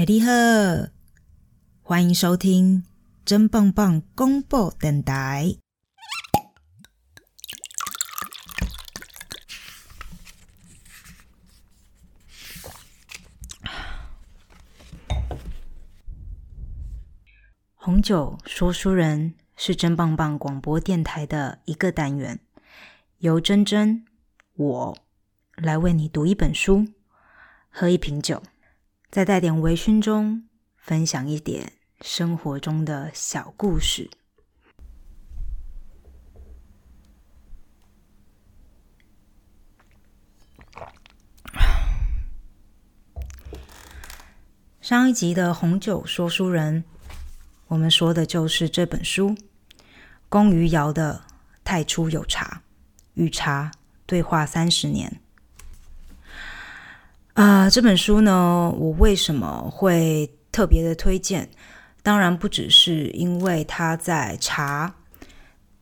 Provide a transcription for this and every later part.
哎，你好，欢迎收听真棒棒公布电台。红酒说书人是真棒棒广播电台的一个单元，由真真我来为你读一本书，喝一瓶酒，再带点微醺中分享一点生活中的小故事。上一集的红酒说书人。我们说的就是这本书，龚于尧的《太初有茶》与茶对话三十年。啊，这本书呢，我为什么会特别的推荐？当然不只是因为他在茶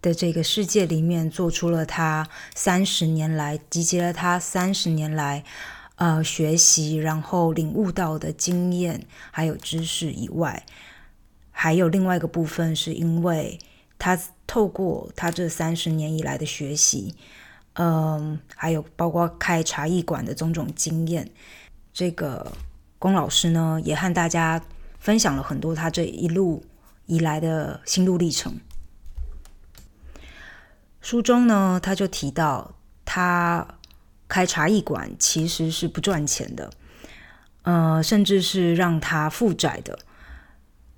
的这个世界里面做出了他三十年来集结了他三十年来呃学习然后领悟到的经验还有知识以外。还有另外一个部分，是因为他透过他这三十年以来的学习，嗯，还有包括开茶艺馆的种种经验，这个龚老师呢，也和大家分享了很多他这一路以来的心路历程。书中呢，他就提到，他开茶艺馆其实是不赚钱的，呃，甚至是让他负债的。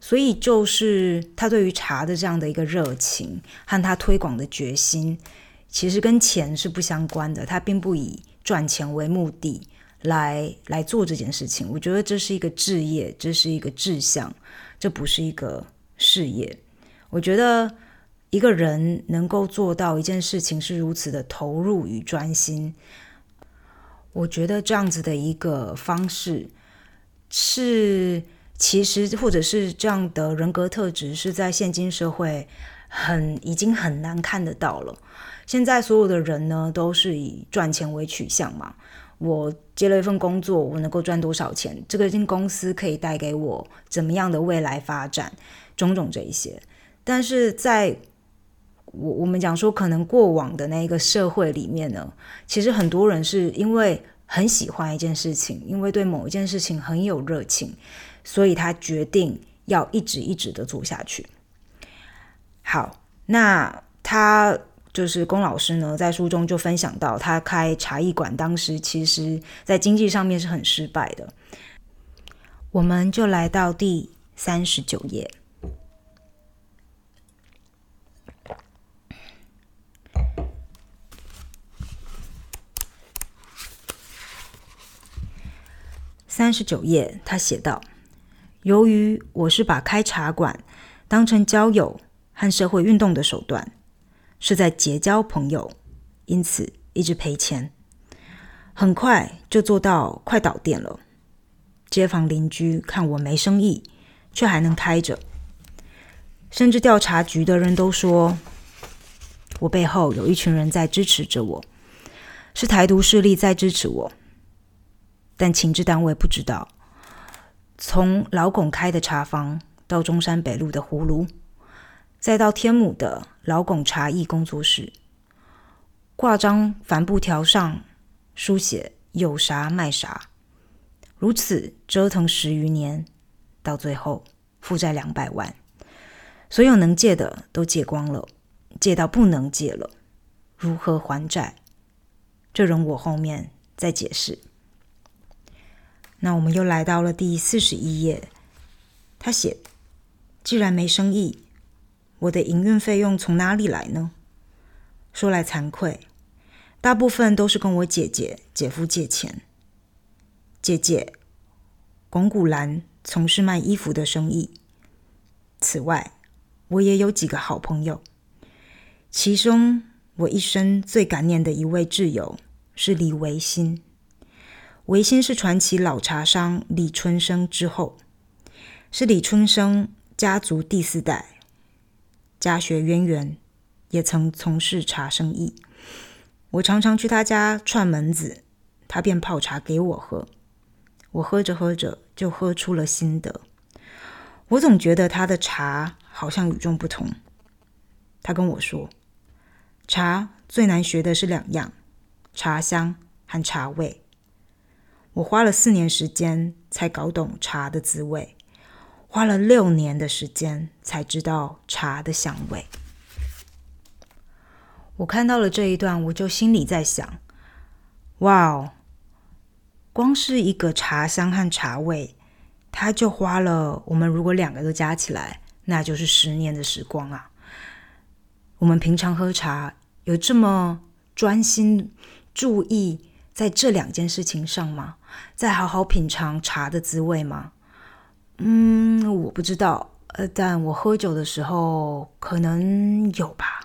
所以，就是他对于茶的这样的一个热情和他推广的决心，其实跟钱是不相关的。他并不以赚钱为目的来来做这件事情。我觉得这是一个志业，这是一个志向，这不是一个事业。我觉得一个人能够做到一件事情是如此的投入与专心，我觉得这样子的一个方式是。其实，或者是这样的人格特质，是在现今社会很已经很难看得到了。现在所有的人呢，都是以赚钱为取向嘛。我接了一份工作，我能够赚多少钱？这个间公司可以带给我怎么样的未来发展？种种这一些。但是，在我我们讲说，可能过往的那一个社会里面呢，其实很多人是因为很喜欢一件事情，因为对某一件事情很有热情。所以他决定要一直一直的做下去。好，那他就是龚老师呢，在书中就分享到，他开茶艺馆当时其实在经济上面是很失败的。我们就来到第三十九页，三十九页，他写道。由于我是把开茶馆当成交友和社会运动的手段，是在结交朋友，因此一直赔钱。很快就做到快倒店了。街坊邻居看我没生意，却还能开着，甚至调查局的人都说我背后有一群人在支持着我，是台独势力在支持我，但情治单位不知道。从老拱开的茶房，到中山北路的葫芦，再到天母的老拱茶艺工作室，挂张帆布条上书写“有啥卖啥”，如此折腾十余年，到最后负债两百万，所有能借的都借光了，借到不能借了，如何还债？这容我后面再解释。那我们又来到了第四十一页，他写：“既然没生意，我的营运费用从哪里来呢？说来惭愧，大部分都是跟我姐姐、姐夫借钱。姐姐巩古兰从事卖衣服的生意。此外，我也有几个好朋友，其中我一生最感念的一位挚友是李维新。”维新是传奇老茶商李春生之后，是李春生家族第四代，家学渊源，也曾从事茶生意。我常常去他家串门子，他便泡茶给我喝。我喝着喝着就喝出了心得。我总觉得他的茶好像与众不同。他跟我说，茶最难学的是两样：茶香和茶味。我花了四年时间才搞懂茶的滋味，花了六年的时间才知道茶的香味。我看到了这一段，我就心里在想：哇哦，光是一个茶香和茶味，它就花了我们如果两个都加起来，那就是十年的时光啊！我们平常喝茶有这么专心注意在这两件事情上吗？在好好品尝茶的滋味吗？嗯，我不知道，呃，但我喝酒的时候可能有吧。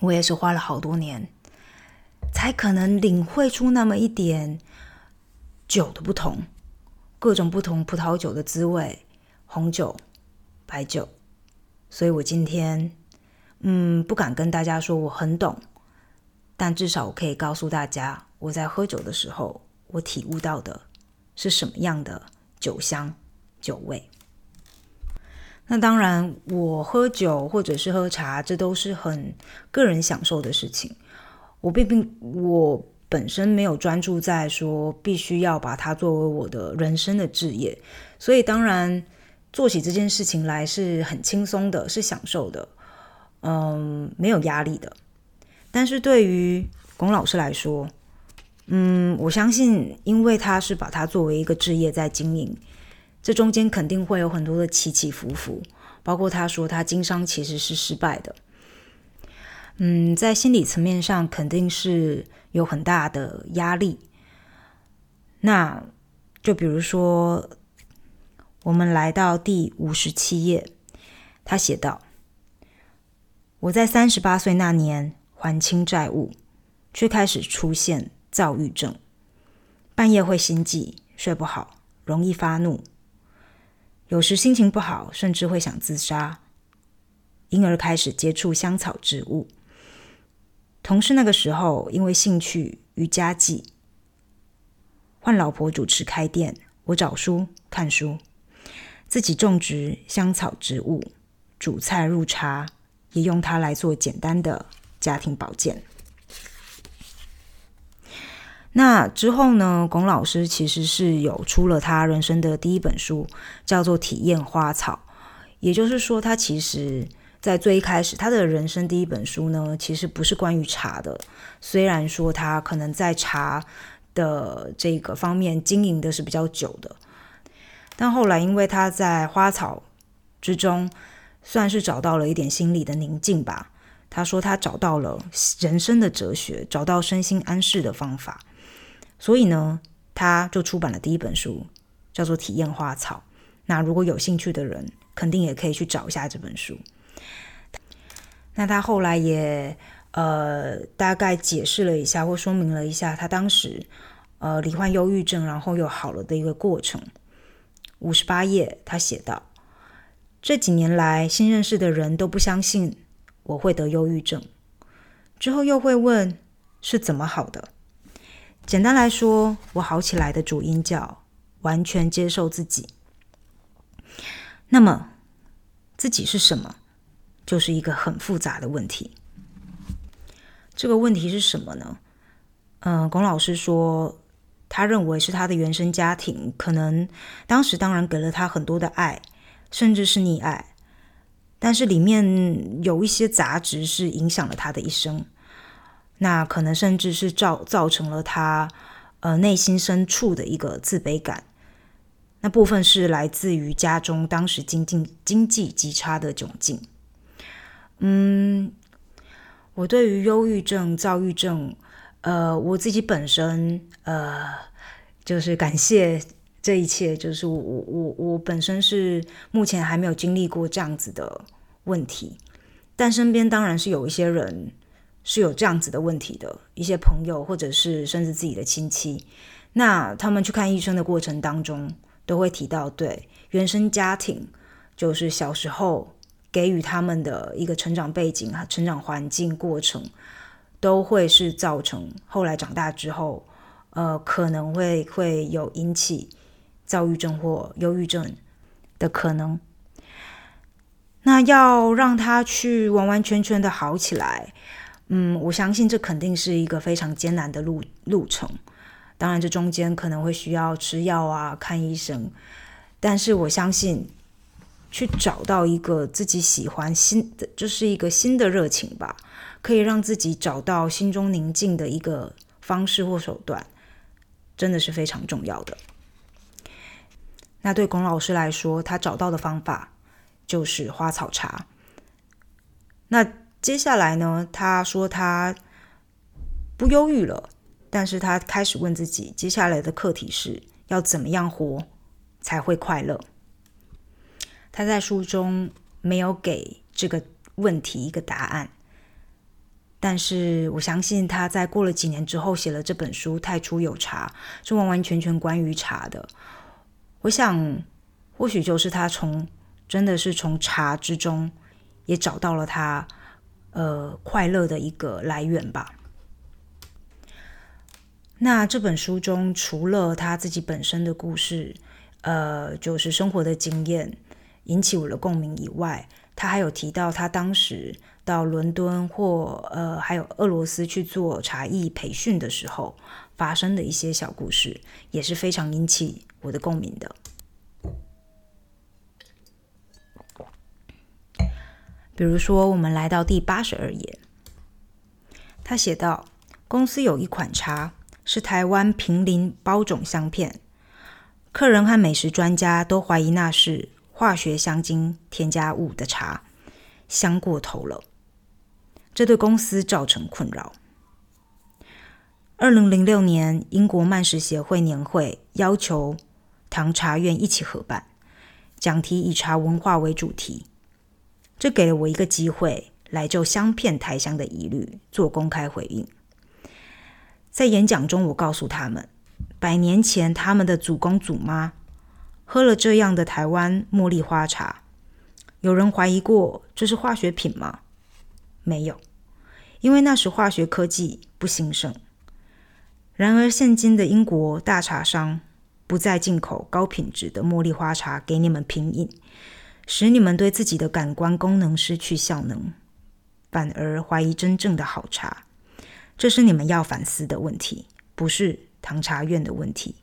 我也是花了好多年，才可能领会出那么一点酒的不同，各种不同葡萄酒的滋味，红酒、白酒。所以我今天，嗯，不敢跟大家说我很懂，但至少我可以告诉大家，我在喝酒的时候，我体悟到的是什么样的酒香、酒味。那当然，我喝酒或者是喝茶，这都是很个人享受的事情。我并并我本身没有专注在说必须要把它作为我的人生的志业，所以当然做起这件事情来是很轻松的，是享受的，嗯，没有压力的。但是对于龚老师来说，嗯，我相信，因为他是把它作为一个置业在经营。这中间肯定会有很多的起起伏伏，包括他说他经商其实是失败的，嗯，在心理层面上肯定是有很大的压力。那就比如说，我们来到第五十七页，他写道：“我在三十八岁那年还清债务，却开始出现躁郁症，半夜会心悸，睡不好，容易发怒。”有时心情不好，甚至会想自杀，因而开始接触香草植物。同事那个时候因为兴趣与家计，换老婆主持开店，我找书看书，自己种植香草植物，煮菜入茶，也用它来做简单的家庭保健。那之后呢？龚老师其实是有出了他人生的第一本书，叫做《体验花草》。也就是说，他其实在最一开始，他的人生第一本书呢，其实不是关于茶的。虽然说他可能在茶的这个方面经营的是比较久的，但后来因为他在花草之中，算是找到了一点心理的宁静吧。他说他找到了人生的哲学，找到身心安适的方法。所以呢，他就出版了第一本书，叫做《体验花草》。那如果有兴趣的人，肯定也可以去找一下这本书。那他后来也呃大概解释了一下，或说明了一下他当时呃罹患忧郁症，然后又好了的一个过程。五十八页，他写道：这几年来，新认识的人都不相信我会得忧郁症，之后又会问是怎么好的。简单来说，我好起来的主因叫完全接受自己。那么，自己是什么，就是一个很复杂的问题。这个问题是什么呢？嗯，龚老师说，他认为是他的原生家庭，可能当时当然给了他很多的爱，甚至是溺爱，但是里面有一些杂质是影响了他的一生。那可能甚至是造造成了他呃内心深处的一个自卑感，那部分是来自于家中当时经济经济极差的窘境。嗯，我对于忧郁症、躁郁症，呃，我自己本身呃，就是感谢这一切，就是我我我我本身是目前还没有经历过这样子的问题，但身边当然是有一些人。是有这样子的问题的一些朋友，或者是甚至自己的亲戚，那他们去看医生的过程当中，都会提到，对原生家庭，就是小时候给予他们的一个成长背景啊、成长环境过程，都会是造成后来长大之后，呃，可能会会有引起躁郁症或忧郁症的可能。那要让他去完完全全的好起来，嗯，我相信这肯定是一个非常艰难的路路程。当然，这中间可能会需要吃药啊，看医生。但是我相信，去找到一个自己喜欢新的，就是一个新的热情吧，可以让自己找到心中宁静的一个方式或手段，真的是非常重要的。那对龚老师来说，他找到的方法。就是花草茶。那接下来呢？他说他不忧郁了，但是他开始问自己，接下来的课题是要怎么样活才会快乐。他在书中没有给这个问题一个答案，但是我相信他在过了几年之后写了这本书《太初有茶》，是完完全全关于茶的。我想，或许就是他从。真的是从茶之中也找到了他呃快乐的一个来源吧。那这本书中除了他自己本身的故事，呃，就是生活的经验引起我的共鸣以外，他还有提到他当时到伦敦或呃还有俄罗斯去做茶艺培训的时候发生的一些小故事，也是非常引起我的共鸣的。比如说，我们来到第八十二页，他写道：“公司有一款茶是台湾平林包种香片，客人和美食专家都怀疑那是化学香精添加物的茶，香过头了，这对公司造成困扰。”二零零六年，英国曼食协会年会要求唐茶院一起合办，讲题以茶文化为主题。这给了我一个机会，来就香片台香的疑虑做公开回应。在演讲中，我告诉他们，百年前他们的祖公祖妈喝了这样的台湾茉莉花茶，有人怀疑过这是化学品吗？没有，因为那时化学科技不兴盛。然而，现今的英国大茶商不再进口高品质的茉莉花茶给你们品饮。使你们对自己的感官功能失去效能，反而怀疑真正的好茶，这是你们要反思的问题，不是唐茶院的问题。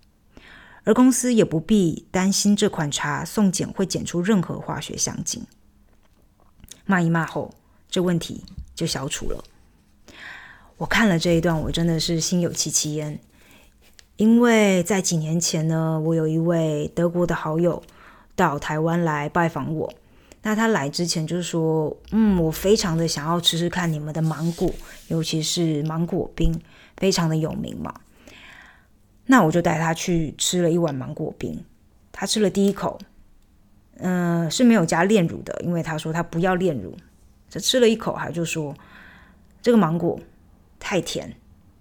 而公司也不必担心这款茶送检会检出任何化学香精。骂一骂后，这问题就消除了。我看了这一段，我真的是心有戚戚焉，因为在几年前呢，我有一位德国的好友。到台湾来拜访我，那他来之前就说，嗯，我非常的想要吃吃看你们的芒果，尤其是芒果冰，非常的有名嘛。那我就带他去吃了一碗芒果冰，他吃了第一口，嗯，是没有加炼乳的，因为他说他不要炼乳。这吃了一口，他就说这个芒果太甜，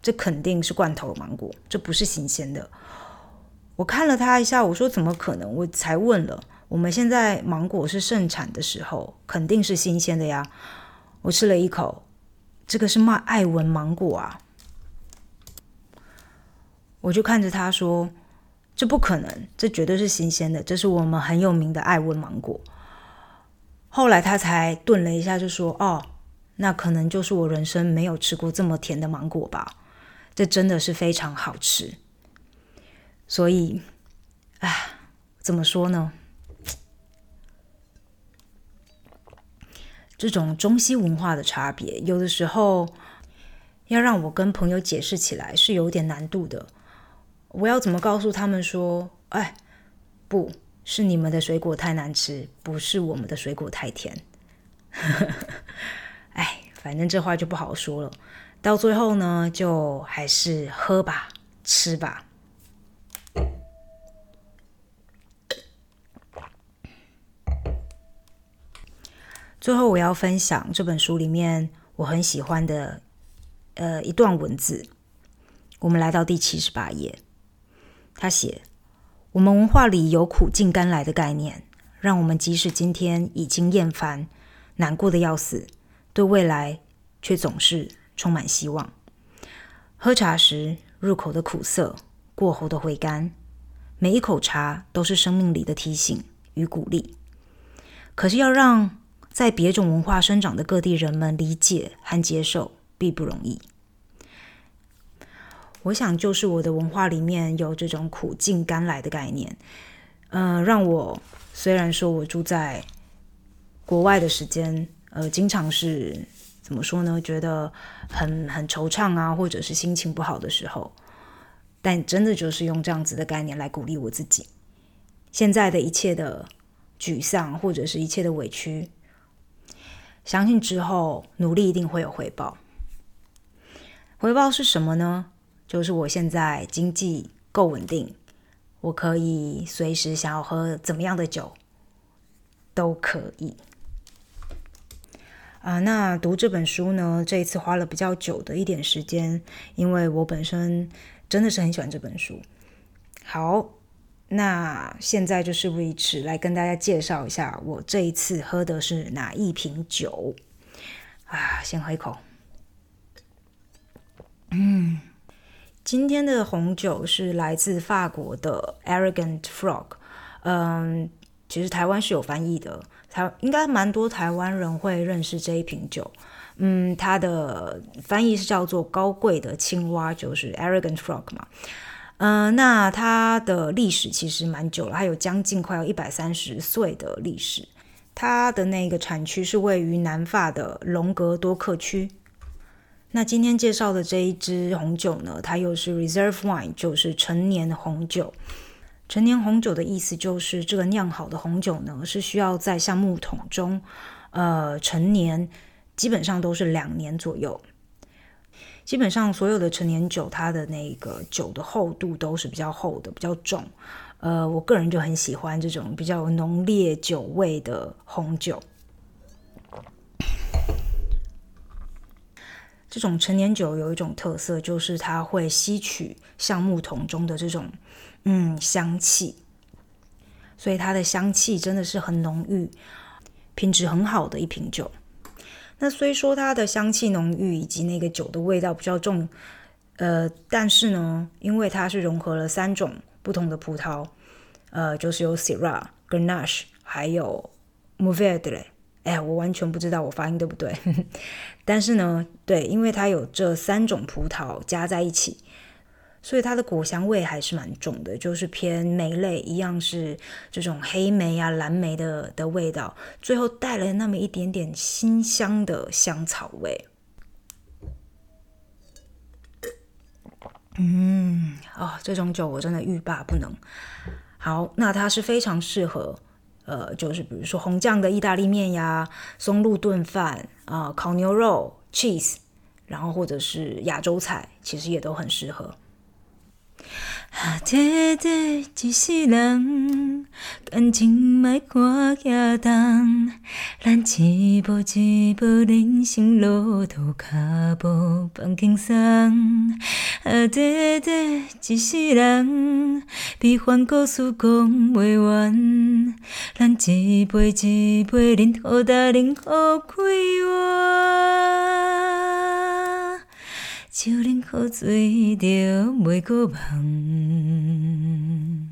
这肯定是罐头芒果，这不是新鲜的。我看了他一下，我说怎么可能？我才问了，我们现在芒果是盛产的时候，肯定是新鲜的呀。我吃了一口，这个是卖艾文芒果啊。我就看着他说，这不可能，这绝对是新鲜的，这是我们很有名的艾文芒果。后来他才顿了一下，就说：“哦，那可能就是我人生没有吃过这么甜的芒果吧？这真的是非常好吃。”所以，啊，怎么说呢？这种中西文化的差别，有的时候要让我跟朋友解释起来是有点难度的。我要怎么告诉他们说，哎，不是你们的水果太难吃，不是我们的水果太甜。哎，反正这话就不好说了。到最后呢，就还是喝吧，吃吧。最后，我要分享这本书里面我很喜欢的呃一段文字。我们来到第七十八页，他写：“我们文化里有苦尽甘来的概念，让我们即使今天已经厌烦、难过的要死，对未来却总是充满希望。喝茶时，入口的苦涩，过后的回甘，每一口茶都是生命里的提醒与鼓励。可是要让在别种文化生长的各地人们理解和接受，并不容易。我想，就是我的文化里面有这种苦尽甘来的概念，呃，让我虽然说我住在国外的时间，呃，经常是怎么说呢？觉得很很惆怅啊，或者是心情不好的时候，但真的就是用这样子的概念来鼓励我自己。现在的一切的沮丧，或者是一切的委屈，相信之后努力一定会有回报。回报是什么呢？就是我现在经济够稳定，我可以随时想要喝怎么样的酒都可以。啊，那读这本书呢，这一次花了比较久的一点时间，因为我本身真的是很喜欢这本书。好，那现在就事不宜迟，来跟大家介绍一下我这一次喝的是哪一瓶酒。啊，先喝一口。嗯。今天的红酒是来自法国的 Arrogant Frog，嗯，其实台湾是有翻译的，台应该蛮多台湾人会认识这一瓶酒，嗯，它的翻译是叫做高贵的青蛙，就是 Arrogant Frog 嘛，嗯，那它的历史其实蛮久了，它有将近快要一百三十岁的历史，它的那个产区是位于南法的隆格多克区。那今天介绍的这一支红酒呢，它又是 reserve wine，就是陈年红酒。陈年红酒的意思就是这个酿好的红酒呢，是需要在橡木桶中，呃，陈年，基本上都是两年左右。基本上所有的陈年酒，它的那个酒的厚度都是比较厚的，比较重。呃，我个人就很喜欢这种比较浓烈酒味的红酒。这种陈年酒有一种特色，就是它会吸取橡木桶中的这种嗯香气，所以它的香气真的是很浓郁，品质很好的一瓶酒。那虽说它的香气浓郁以及那个酒的味道比较重，呃，但是呢，因为它是融合了三种不同的葡萄，呃，就是有 Syrah、Grenache 还有 m o u v e d r e。哎，我完全不知道我发音对不对，但是呢，对，因为它有这三种葡萄加在一起，所以它的果香味还是蛮重的，就是偏梅类，一样是这种黑莓啊、蓝莓的的味道，最后带了那么一点点辛香的香草味。嗯，哦，这种酒我真的欲罢不能。好，那它是非常适合。呃，就是比如说红酱的意大利面呀，松露炖饭啊，烤牛肉、cheese，然后或者是亚洲菜，其实也都很适合。啊，短短一世人，感情莫看遐重，咱一步一步人生路途，脚步放轻松。啊，短短一世人，悲欢故事讲袂完，咱一杯一杯饮，好大饮好快活。酒啉好醉，着袂搁梦。